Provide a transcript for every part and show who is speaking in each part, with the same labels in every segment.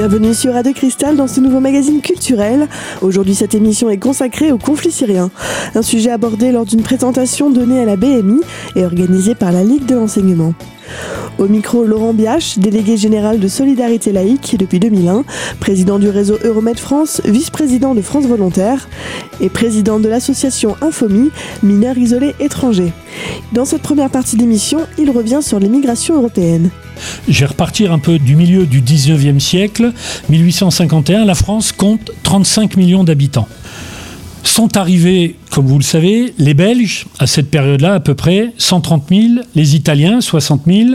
Speaker 1: Bienvenue sur Radio Cristal dans ce nouveau magazine culturel. Aujourd'hui, cette émission est consacrée au conflit syrien, un sujet abordé lors d'une présentation donnée à la BMI et organisée par la Ligue de l'enseignement. Au micro, Laurent Biache, délégué général de Solidarité laïque depuis 2001, président du réseau Euromed France, vice-président de France Volontaire et président de l'association Infomie, mineurs isolés étrangers. Dans cette première partie d'émission, il revient sur les migrations européennes.
Speaker 2: Je vais repartir un peu du milieu du 19e siècle. 1851, la France compte 35 millions d'habitants. Sont arrivés comme vous le savez, les Belges, à cette période-là, à peu près 130 000, les Italiens, 60 000,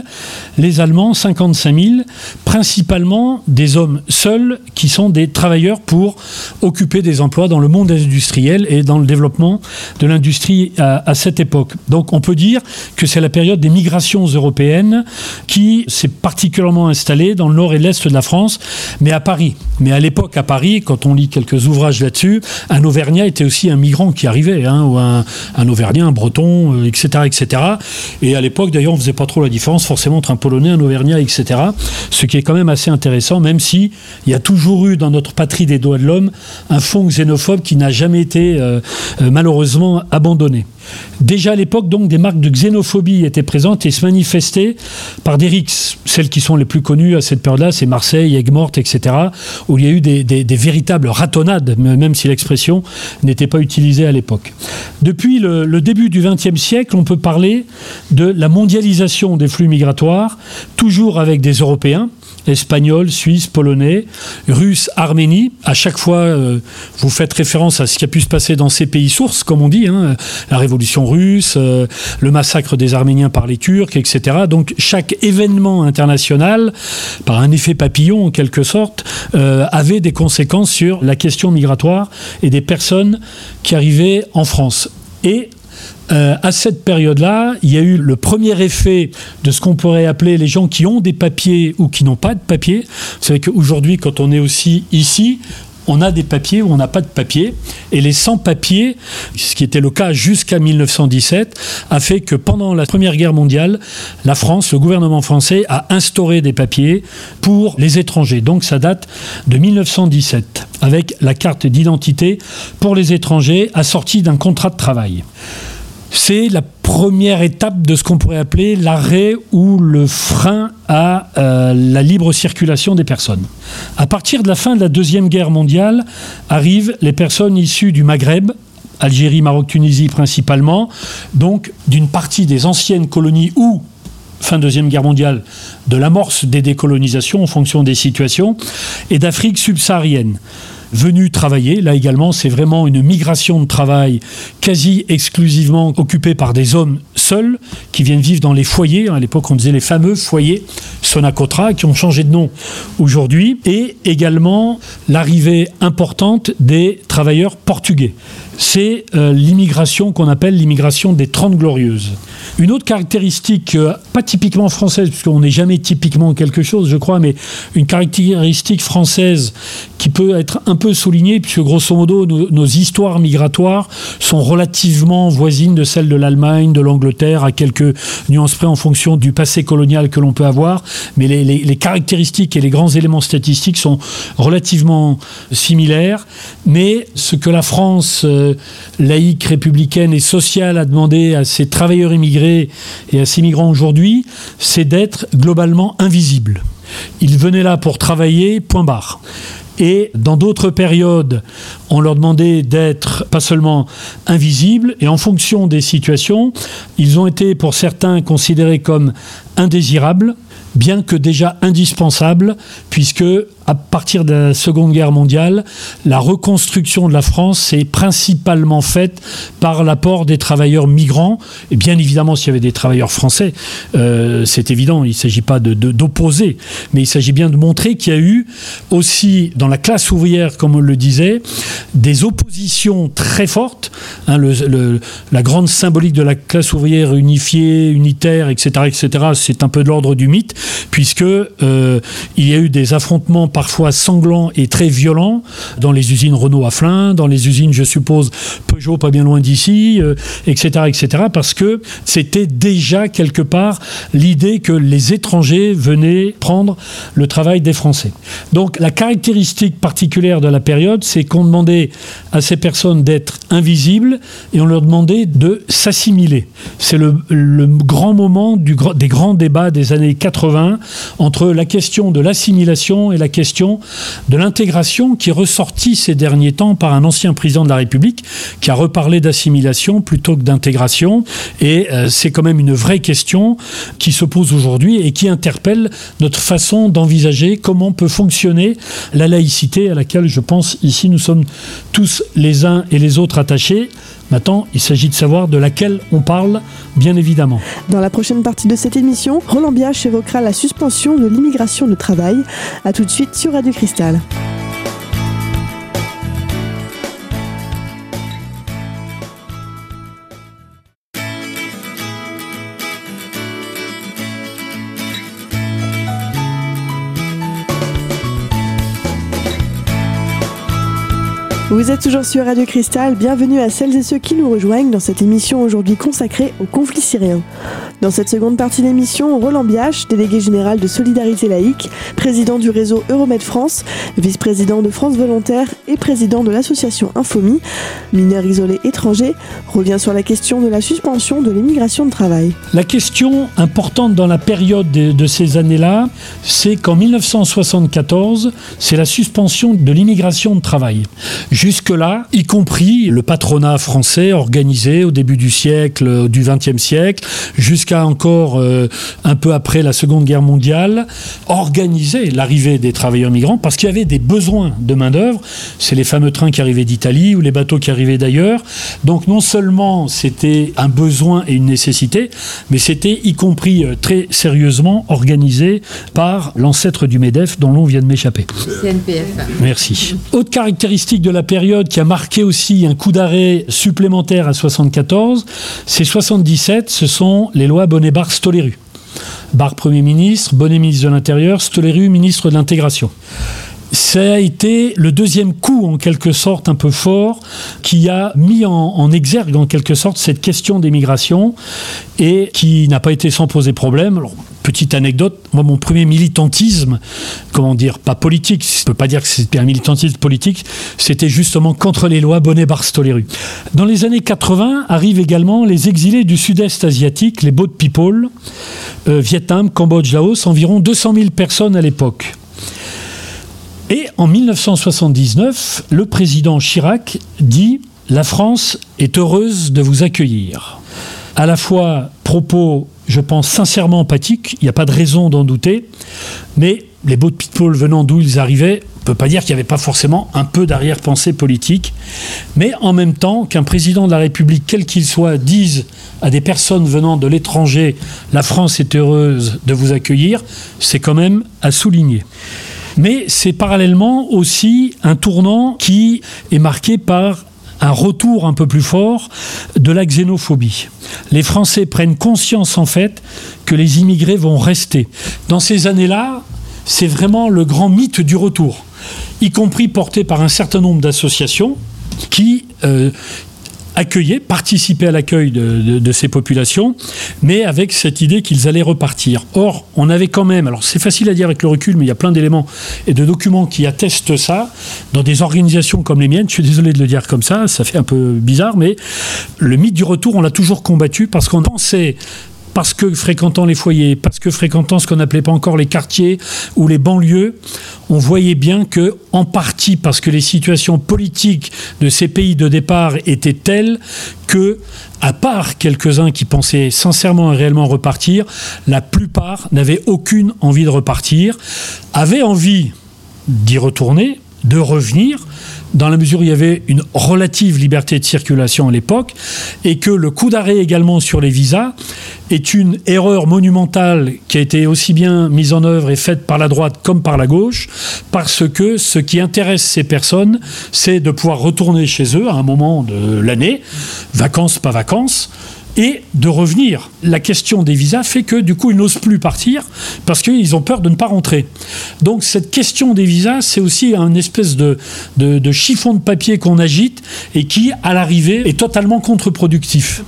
Speaker 2: les Allemands, 55 000, principalement des hommes seuls qui sont des travailleurs pour occuper des emplois dans le monde industriel et dans le développement de l'industrie à, cette époque. Donc on peut dire que c'est la période des migrations européennes qui s'est particulièrement installée dans le nord et l'est de la France, mais à Paris. Mais à l'époque, à Paris, quand on lit quelques ouvrages là-dessus, un Auvergnat était aussi un migrant qui arrivait Hein, ou un, Auvergnat, un Breton, etc., euh, etc. Et à l'époque, d'ailleurs, on faisait pas trop la différence forcément entre un Polonais, un Auvergnat, etc. Ce qui est quand même assez intéressant, même si il y a toujours eu dans notre patrie des doigts de l'homme un fond xénophobe qui n'a jamais été euh, euh, malheureusement abandonné. Déjà à l'époque, donc, des marques de xénophobie étaient présentes et se manifestaient par des rixes. Celles qui sont les plus connues à cette période-là, c'est Marseille, Aigues-Mortes, etc., où il y a eu des, véritables ratonnades, même si l'expression n'était pas utilisée à l'époque. Depuis le, le début du XXe siècle, on peut parler de la mondialisation des flux migratoires, toujours avec des Européens, espagnol, suisse, polonais, russe, arménie. À chaque fois, euh, vous faites référence à ce qui a pu se passer dans ces pays sources, comme on dit, hein, la révolution russe, euh, le massacre des Arméniens par les Turcs, etc. Donc chaque événement international, par un effet papillon en quelque sorte, euh, avait des conséquences sur la question migratoire et des personnes qui arrivaient en France. Et euh, à cette période-là, il y a eu le premier effet de ce qu'on pourrait appeler les gens qui ont des papiers ou qui n'ont pas de papiers. Vous savez qu'aujourd'hui, quand on est aussi ici, on a des papiers ou on n'a pas de papiers. Et les sans-papiers, ce qui était le cas jusqu'à 1917, a fait que pendant la Première Guerre mondiale, la France, le gouvernement français, a instauré des papiers pour les étrangers. Donc ça date de 1917, avec la carte d'identité pour les étrangers assortie d'un contrat de travail c'est la première étape de ce qu'on pourrait appeler l'arrêt ou le frein à euh, la libre circulation des personnes. À partir de la fin de la Deuxième Guerre mondiale, arrivent les personnes issues du Maghreb, Algérie, Maroc, Tunisie principalement, donc d'une partie des anciennes colonies ou fin Deuxième Guerre mondiale, de l'amorce des décolonisations en fonction des situations, et d'Afrique subsaharienne venus travailler. Là également, c'est vraiment une migration de travail quasi exclusivement occupée par des hommes seuls qui viennent vivre dans les foyers. À l'époque, on disait les fameux foyers Sonacotra qui ont changé de nom aujourd'hui. Et également l'arrivée importante des travailleurs portugais. C'est euh, l'immigration qu'on appelle l'immigration des Trente Glorieuses. Une autre caractéristique, euh, pas typiquement française, puisqu'on n'est jamais typiquement quelque chose, je crois, mais une caractéristique française qui peut être un peu soulignée, puisque grosso modo, nos, histoires migratoires sont relativement voisines de celles de l'Allemagne, de l'Angleterre, à quelques nuances près en fonction du passé colonial que l'on peut avoir, mais les, caractéristiques et les grands éléments statistiques sont relativement similaires. Mais ce que la France euh, laïque, républicaine et sociale a demandé à ses travailleurs immigrés, et à ces migrants aujourd'hui, c'est d'être globalement invisible. Ils venaient là pour travailler, point barre. Et dans d'autres périodes, on leur demandait d'être pas seulement invisibles, et en fonction des situations, ils ont été pour certains considérés comme indésirables, bien que déjà indispensables, puisque à partir de la Seconde Guerre mondiale, la reconstruction de la France s'est principalement faite par l'apport des travailleurs migrants. Et bien évidemment, s'il y avait des travailleurs français, euh, c'est évident, il ne s'agit pas d'opposer, mais il s'agit bien de montrer qu'il y a eu aussi dans la classe ouvrière, comme on le disait, des oppositions très fortes. Hein, la grande symbolique de la classe ouvrière unifiée, unitaire, etc., etc., c'est un peu de l'ordre du mythe, puisque euh, il y a eu des affrontements parfois sanglants et très violents dans les usines Renault à Flins, dans les usines, je suppose, Peugeot pas bien loin d'ici, etc., euh, etc., parce que c'était déjà quelque part l'idée que les étrangers venaient prendre le travail des Français. Donc la caractéristique particulière de la période, c'est qu'on demandait à ces personnes d'être invisibles et on leur demandait de s'assimiler. C'est le, grand moment des grands débats des années 80 entre la question de l'assimilation et la question de l'intégration qui est ressortie ces derniers temps par un ancien président de la République qui a reparlé d'assimilation plutôt que d'intégration. Et euh, c'est quand même une vraie question qui se pose aujourd'hui et qui interpelle notre façon d'envisager comment peut fonctionner la laïcité à laquelle je pense ici nous sommes tous les uns et les autres attachés. Maintenant, il s'agit de savoir de laquelle on parle, bien évidemment.
Speaker 1: Dans la prochaine partie de cette émission, Roland Biache évoquera la suspension de l'immigration de travail. A tout de suite sur Radio Cristal. Vous êtes toujours sur Radio Cristal, bienvenue à celles et ceux qui nous rejoignent dans cette émission aujourd'hui consacrée au conflit syrien. Dans cette seconde partie de l'émission, Roland Biache, délégué général de Solidarité Laïque, président du réseau Euromed France, vice-président de France Volontaire et président de l'association Infomi, mineur isolé étranger, revient sur la question de la suspension de l'immigration de travail.
Speaker 2: La question importante dans la période de, de ces années-là, c'est qu'en 1974, c'est la suspension de l'immigration de travail. Jusque-là, y compris le patronat français organisé au début du siècle, du XXe siècle, jusqu'à encore euh, un peu après la Seconde Guerre mondiale, organisait l'arrivée des travailleurs migrants parce qu'il y avait des besoins de main-d'œuvre. C'est les fameux trains qui arrivaient d'Italie ou les bateaux qui arrivaient d'ailleurs. Donc non seulement c'était un besoin et une nécessité, mais c'était y compris euh, très sérieusement organisé par l'ancêtre du MEDEF dont l'on vient de m'échapper. CNPF. Merci. Autre caractéristique de la période qui a marqué aussi un coup d'arrêt supplémentaire à 74, c'est 77, ce sont les lois Bonnet-Barre-Stoléru. Barre Premier ministre, Bonnet ministre de l'Intérieur, Stoléru ministre de l'Intégration ça a été le deuxième coup, en quelque sorte, un peu fort, qui a mis en, exergue, en quelque sorte, cette question des et qui n'a pas été sans poser problème. Petite anecdote, moi, mon premier militantisme, comment dire, pas politique, je ne peux pas dire que c'était un militantisme politique, c'était justement contre les lois Bonnet-Barstoléru. Dans les années 80 arrivent également les exilés du sud-est asiatique, les Boat People, euh, Vietnam, Cambodge, Laos, environ 200 000 personnes à l'époque. Et en 1979, le président Chirac dit La France est heureuse de vous accueillir. À la fois propos, je pense, sincèrement empathiques, il n'y a pas de raison d'en douter, mais les beaux people venant d'où ils arrivaient, on ne peut pas dire qu'il n'y avait pas forcément un peu d'arrière-pensée politique, mais en même temps qu'un président de la République, quel qu'il soit, dise à des personnes venant de l'étranger La France est heureuse de vous accueillir, c'est quand même à souligner. Mais c'est parallèlement aussi un tournant qui est marqué par un retour un peu plus fort de la xénophobie. Les Français prennent conscience en fait que les immigrés vont rester. Dans ces années-là, c'est vraiment le grand mythe du retour, y compris porté par un certain nombre d'associations qui euh, accueillir, participer à l'accueil de, ces populations, mais avec cette idée qu'ils allaient repartir. Or, on avait quand même, alors c'est facile à dire avec le recul, mais il y a plein d'éléments et de documents qui attestent ça, dans des organisations comme les miennes, je suis désolé de le dire comme ça, ça fait un peu bizarre, mais le mythe du retour, on l'a toujours combattu parce qu'on pensait parce que fréquentant les foyers, parce que fréquentant ce qu'on n'appelait pas encore les quartiers ou les banlieues, on voyait bien que, en partie parce que les situations politiques de ces pays de départ étaient telles que, à part quelques-uns qui pensaient sincèrement et réellement repartir, la plupart n'avaient aucune envie de repartir, avaient envie d'y retourner, de revenir, dans la mesure où il y avait une relative liberté de circulation à l'époque, et que le coup d'arrêt également sur les visas est une erreur monumentale qui a été aussi bien mise en œuvre et faite par la droite comme par la gauche, parce que ce qui intéresse ces personnes, c'est de pouvoir retourner chez eux à un moment de l'année, vacances, pas vacances, et de revenir. La question des visas fait que du coup ils n'osent plus partir parce qu'ils ont peur de ne pas rentrer. Donc cette question des visas, c'est aussi un espèce de, de, chiffon de papier qu'on agite et qui, à l'arrivée, est totalement contre-productif.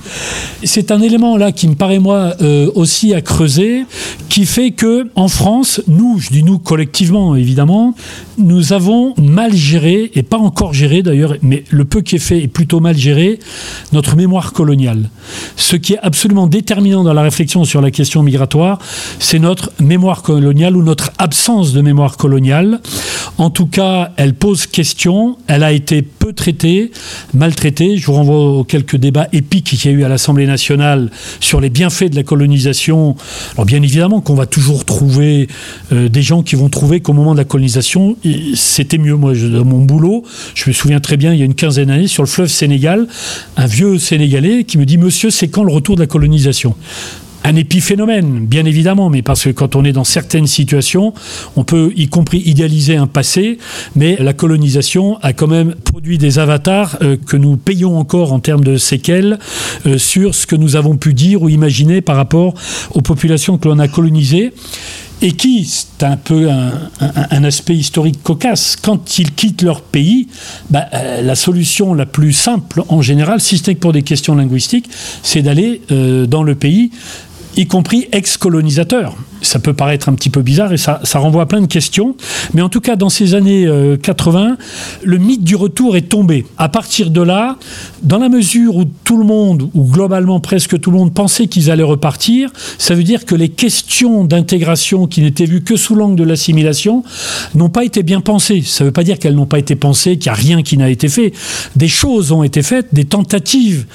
Speaker 2: C'est un élément là qui me paraît moi euh, aussi à creuser, qui fait que en France, nous, je dis nous collectivement évidemment, nous avons mal géré et pas encore géré d'ailleurs, mais le peu qui est fait est plutôt mal géré notre mémoire coloniale. Ce qui est absolument déterminant dans la réflexion sur la question migratoire, c'est notre mémoire coloniale ou notre absence de mémoire coloniale. En tout cas, elle pose question, elle a été peu traitée, maltraitée. Je vous renvoie aux quelques débats épiques qu'il y a eu à l'Assemblée nationale sur les bienfaits de la colonisation. Alors bien évidemment qu'on va toujours trouver euh, des gens qui vont trouver qu'au moment de la colonisation, c'était mieux. Moi, dans mon boulot, je me souviens très bien, il y a une quinzaine d'années, sur le fleuve Sénégal, un vieux Sénégalais qui me dit Monsieur, c'est quand le retour de la colonisation? Un épiphénomène, bien évidemment, mais parce que quand on est dans certaines situations, on peut y compris idéaliser un passé, mais la colonisation a quand même produit des avatars euh, que nous payons encore en termes de séquelles euh, sur ce que nous avons pu dire ou imaginer par rapport aux populations que l'on a colonisées et qui, c'est un peu un, aspect historique cocasse, quand ils quittent leur pays, bah, euh, la solution la plus simple en général, si ce n'est que pour des questions linguistiques, c'est d'aller dans le pays y compris ex-colonisateurs. Ça peut paraître un petit peu bizarre et ça, ça, renvoie à plein de questions. Mais en tout cas, dans ces années 80, euh, le mythe du retour est tombé. À partir de là, dans la mesure où tout le monde, ou globalement presque tout le monde, pensait qu'ils allaient repartir, ça veut dire que les questions d'intégration qui n'étaient vues que sous l'angle de l'assimilation n'ont pas été bien pensées. Ça ne veut pas dire qu'elles n'ont pas été pensées, qu'il n'y a rien qui n'a été fait. Des choses ont été faites, des tentatives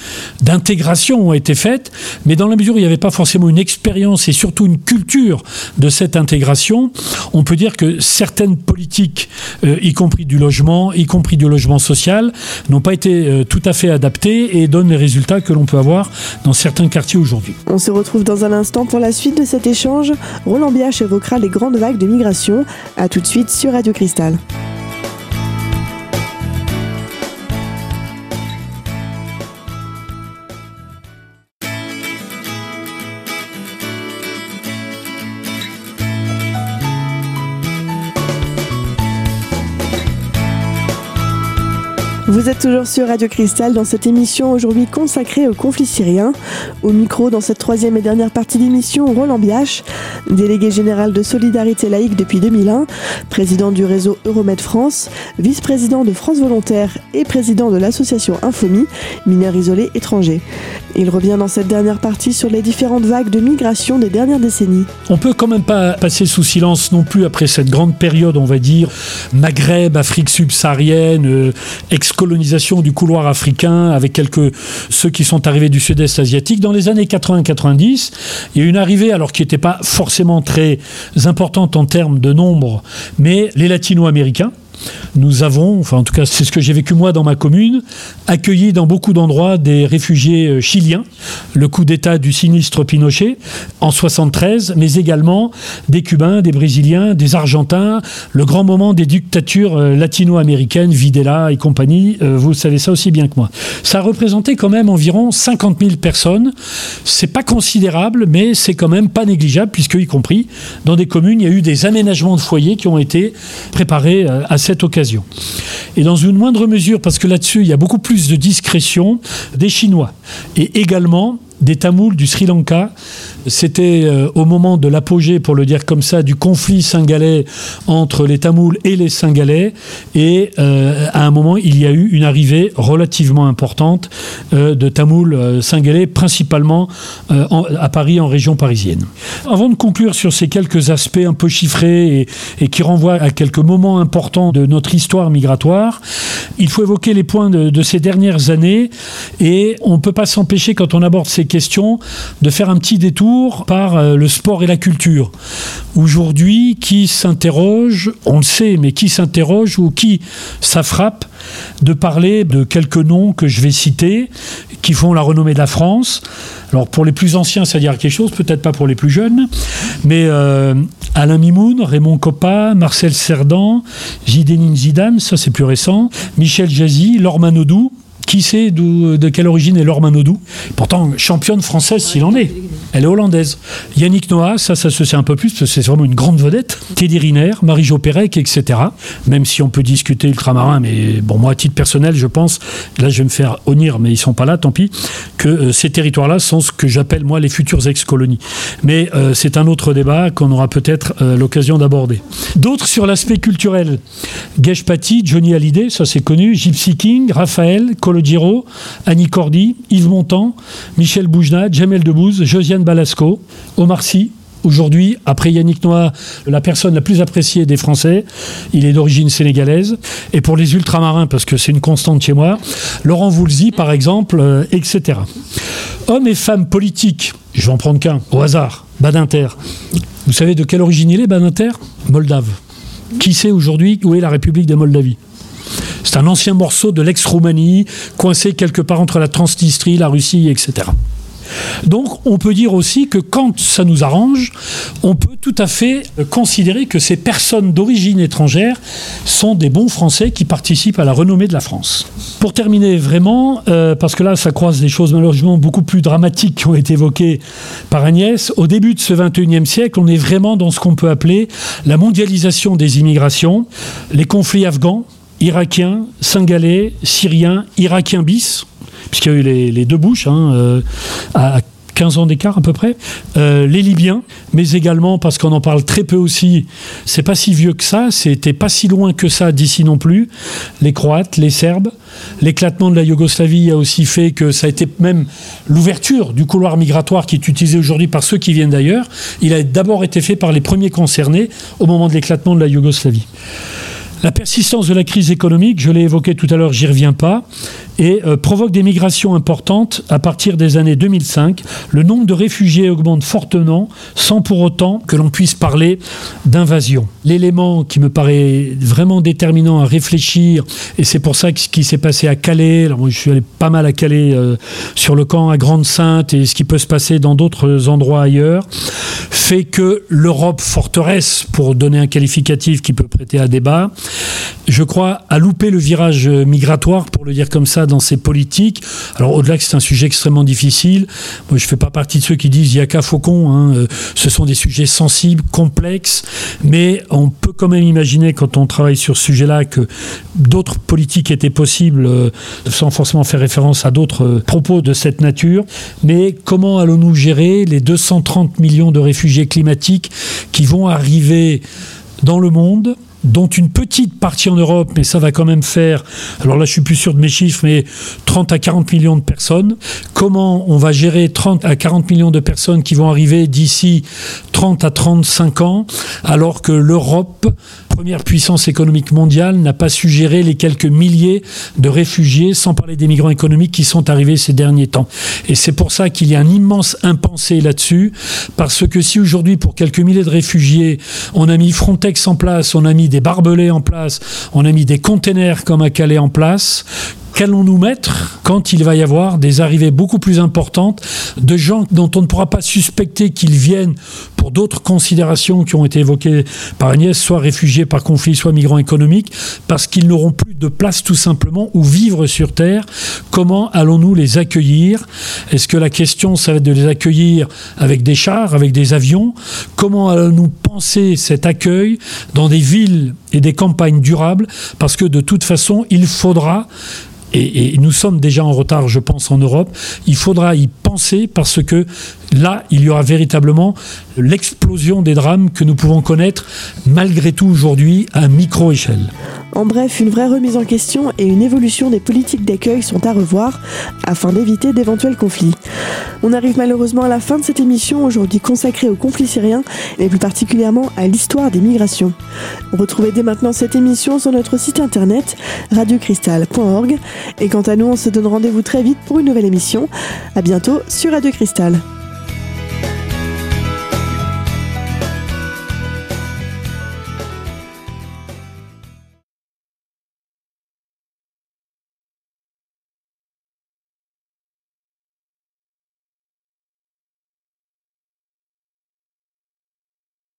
Speaker 2: d'intégration ont été faites, mais dans la mesure où il n'y avait pas forcément une expérience et surtout une culture de cette intégration, on peut dire que certaines politiques, euh, y compris du logement, y compris du logement social, n'ont pas été euh, tout à fait adaptées et donnent les résultats que l'on peut avoir dans certains quartiers aujourd'hui.
Speaker 1: On se retrouve dans un instant pour la suite de cet échange. Roland Biach évoquera les grandes vagues de migration. A tout de suite sur Radio Cristal. Vous êtes toujours sur Radio Cristal dans cette émission aujourd'hui consacrée au conflit syrien. Au micro, dans cette troisième et dernière partie d'émission, Roland Biach, délégué général de Solidarité laïque depuis 2001, président du réseau Euromed France, vice-président de France Volontaire et président de l'association Infomi, mineurs isolés étrangers. Il revient dans cette dernière partie sur les différentes vagues de migration des dernières décennies.
Speaker 2: On peut quand même pas passer sous silence non plus après cette grande période, on va dire, Maghreb, Afrique subsaharienne, euh, colonisation du couloir africain avec quelques ceux qui sont arrivés du sud-est asiatique. Dans les années 80-90, il y a une arrivée, alors qui n'était pas forcément très importante en termes de nombre, mais les latino-américains nous avons, enfin en tout cas c'est ce que j'ai vécu moi dans ma commune, accueilli dans beaucoup d'endroits des réfugiés euh, chiliens, le coup d'État du sinistre Pinochet en 73, mais également des Cubains, des Brésiliens, des Argentins, le grand moment des dictatures euh, latino-américaines, Videla et compagnie, euh, vous savez ça aussi bien que moi. Ça a représenté quand même environ 50 000 personnes. C'est pas considérable, mais c'est quand même pas négligeable, puisque y compris dans des communes, il y a eu des aménagements de foyers qui ont été préparés à cette occasion. Et dans une moindre mesure, parce que là-dessus, il y a beaucoup plus de discrétion, des Chinois. Et également des Tamouls du Sri Lanka c'était euh, au moment de l'apogée, pour le dire comme ça, du conflit singalais entre les Tamouls et les Singalais. Et euh, à un moment, il y a eu une arrivée relativement importante euh, de Tamouls singalais, principalement à Paris, en région parisienne. Avant de conclure sur ces quelques aspects un peu chiffrés et, qui renvoient à quelques moments importants de notre histoire migratoire, il faut évoquer les points de, de ces dernières années. Et on ne peut pas s'empêcher, quand on aborde ces questions, de faire un petit détour par euh, le sport et la culture. Aujourd'hui, qui s'interroge, on le sait, mais qui s'interroge ou qui ça frappe de parler de quelques noms que je vais citer qui font la renommée de la France. Alors pour les plus anciens, ça dire quelque chose, peut-être pas pour les plus jeunes, mais euh, Alain Mimoun, Raymond Coppa, Marcel Cerdan, Zidane Zidane, ça c'est plus récent, Michel Jazzy, Laure Manodou, Qui sait de quelle origine est Laure Manodou? Pourtant, championne française s'il en est. Elle est hollandaise. Yannick Noah, ça, ça se sait un peu plus, parce que c'est vraiment une grande vedette. Teddy Riner, Marie-Jo Pérec, etc. Même si on peut discuter ultramarin, mais bon, moi, à titre personnel, je pense, là, je vais me faire honnir, mais ils sont pas là, tant pis, que euh, ces territoires-là sont ce que j'appelle, moi, les futures ex-colonies. Mais euh, c'est un autre débat qu'on aura peut-être euh, l'occasion d'aborder. D'autres sur l'aspect culturel. Gesh Patti, Johnny Hallyday, ça c'est connu, Gypsy King, Raphaël, Colodiro, Annie Cordy, Yves Montand, Michel Boujna, Jamel Debbouze, Josiane Balasco, Omar Sy, Aujourd'hui, après Yannick Noah, la personne la plus appréciée des Français, il est d'origine sénégalaise. Et pour les ultramarins, parce que c'est une constante chez moi, Laurent Voulzy, par exemple, euh, etc. Hommes et femmes politiques, je vais en prendre qu'un, au hasard, Badinter. Vous savez de quelle origine il est, Badinter? Moldave. Qui sait aujourd'hui où est la République de Moldavie? C'est un ancien morceau de l'ex-Roumanie, coincé quelque part entre la Transnistrie, la Russie, etc. Donc on peut dire aussi que quand ça nous arrange, on peut tout à fait considérer que ces personnes d'origine étrangère sont des bons Français qui participent à la renommée de la France. Pour terminer vraiment, euh, parce que là ça croise des choses malheureusement beaucoup plus dramatiques qui ont été évoquées par Agnès, au début de ce 21e siècle, on est vraiment dans ce qu'on peut appeler la mondialisation des immigrations, les conflits afghans, irakiens, singalais, syriens, irakiens bis, puisqu'il y a eu les, deux bouches, hein, euh, à 15 ans d'écart à peu près, euh, les Libyens, mais également parce qu'on en parle très peu aussi, c'est pas si vieux que ça, c'était pas si loin que ça d'ici non plus, les Croates, les Serbes, l'éclatement de la Yougoslavie a aussi fait que ça a été même l'ouverture du couloir migratoire qui est utilisé aujourd'hui par ceux qui viennent d'ailleurs, il a d'abord été fait par les premiers concernés au moment de l'éclatement de la Yougoslavie. La persistance de la crise économique, je l'ai évoqué tout à l'heure, j'y reviens pas, et euh, provoque des migrations importantes à partir des années 2005. Le nombre de réfugiés augmente fortement sans pour autant que l'on puisse parler d'invasion. L'élément qui me paraît vraiment déterminant à réfléchir, et c'est pour ça que ce qui s'est passé à Calais, alors moi je suis allé pas mal à Calais euh, sur le camp à Grande-Sainte et ce qui peut se passer dans d'autres endroits ailleurs, fait que l'Europe forteresse, pour donner un qualificatif qui peut prêter à débat, je crois, a loupé le virage migratoire, pour le dire comme ça, dans ses politiques. Alors, au-delà que c'est un sujet extrêmement difficile, moi, je ne fais pas partie de ceux qui disent il n'y a qu'à Faucon. Hein, euh, ce sont des sujets sensibles, complexes, mais on peut quand même imaginer, quand on travaille sur ce sujet-là, que d'autres politiques étaient possibles, euh, sans forcément faire référence à d'autres euh, propos de cette nature. Mais comment allons-nous gérer les 230 millions de réfugiés climatiques qui vont arriver dans le monde dont une petite partie en Europe, mais ça va quand même faire, alors là je suis plus sûr de mes chiffres, mais 30 à 40 millions de personnes. Comment on va gérer 30 à 40 millions de personnes qui vont arriver d'ici 30 à 35 ans, alors que l'Europe, première puissance économique mondiale, n'a pas su gérer les quelques milliers de réfugiés, sans parler des migrants économiques qui sont arrivés ces derniers temps. Et c'est pour ça qu'il y a un immense impensé là-dessus, parce que si aujourd'hui, pour quelques milliers de réfugiés, on a mis Frontex en place, on a mis des barbelés en place, on a mis des containers comme à Calais en place, qu'allons-nous mettre quand il va y avoir des arrivées beaucoup plus importantes de gens dont on ne pourra pas suspecter qu'ils viennent pour d'autres considérations qui ont été évoquées par Agnès, soit réfugiés par conflit, soit migrants économiques, parce qu'ils n'auront plus de place tout simplement où vivre sur Terre. Comment allons-nous les accueillir? Est-ce que la question, ça va être de les accueillir avec des chars, avec des avions? Comment allons-nous penser cet accueil dans des villes et des campagnes durables? Parce que de toute façon, il faudra et, nous sommes déjà en retard, je pense, en Europe. Il faudra y penser parce que là, il y aura véritablement l'explosion des drames que nous pouvons connaître malgré tout aujourd'hui à micro-échelle.
Speaker 1: En bref, une vraie remise en question et une évolution des politiques d'accueil sont à revoir afin d'éviter d'éventuels conflits. On arrive malheureusement à la fin de cette émission aujourd'hui consacrée au conflit syrien et plus particulièrement à l'histoire des migrations. Retrouvez dès maintenant cette émission sur notre site internet radiocristal.org et quant à nous, on se donne rendez-vous très vite pour une nouvelle émission. À bientôt sur Radio Cristal.